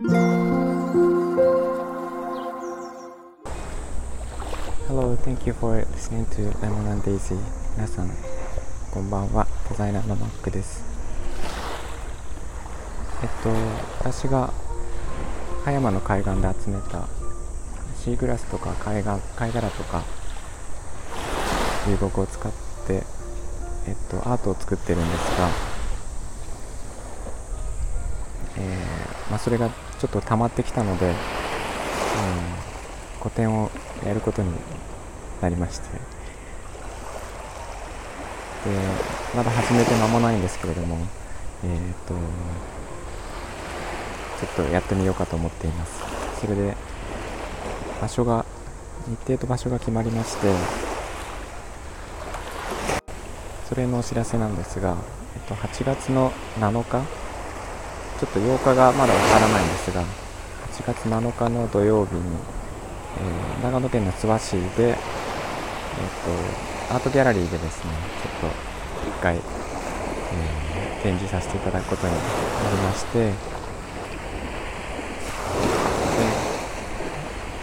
Hello, thank you for listening to Lemon and Daisy. 皆さん、こんばんは。デザイナーのマックです。えっと、私が葉山の海岸で集めたシーグラスとか貝が貝殻とか流木を使って、えっと、アートを作ってるんですが、えーまあ、それがちょっと溜まってきたので、うん、個展をやることになりまして。でまだ始めて間もないんですけれどもえっ、とちょっとやってみようかと思っています。それで場所が日程と場所が決まりましてそれのお知らせなんですが、えっと、8月の7日ちょっと8日がまだわからないんですが8月7日の土曜日に、えー長野県の諏訪市で、えっと、アートギャラリーでですねちょっと一回、えー展示させていただくことになりましてで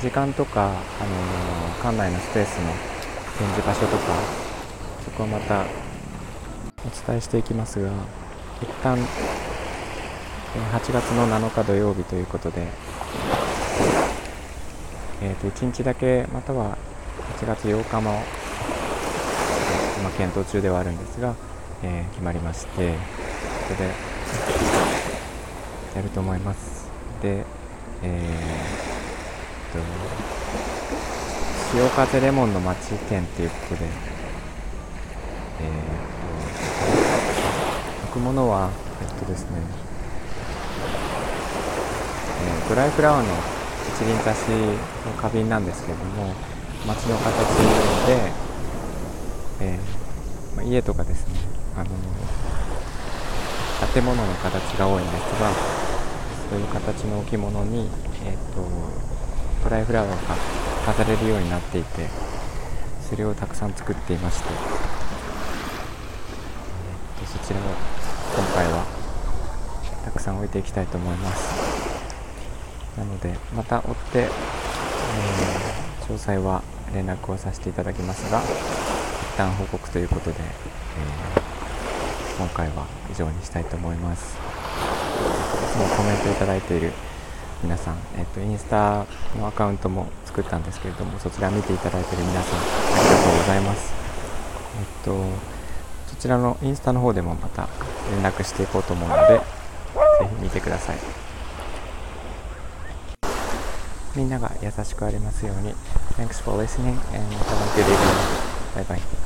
時間とか、あのー館内のスペースの展示場所とかそこはまたお伝えしていきますが一旦8月の7日土曜日ということで、えー、と1日だけまたは8月8日も、えー今検討中ではあるんですが、えー決まりましてここでやると思います。でえー、と潮風レモンの町店っていうことでえー、と置くものはえっとですねドライフラワーの一輪挿しの花瓶なんですけれども街の形で、えーまあ家とかですねあの建物の形が多いんですがそういう形の置物に、えー、とドライフラワーが飾れるようになっていてそれをたくさん作っていまして、えーとそちらを今回はたくさん置いていきたいと思います。なのでまた追って、えー詳細は連絡をさせていただきますが一旦報告ということで、えー今回は以上にしたいと思います。いつもコメントいただいている皆さん、えっとインスタのアカウントも作ったんですけれどもそちら見ていただいている皆さんありがとうございます。えっとそちらのインスタの方でもまた連絡していこうと思うのでぜひ見てください。みんなが優しくありますように Thanks for listening and have a good evening. Bye bye.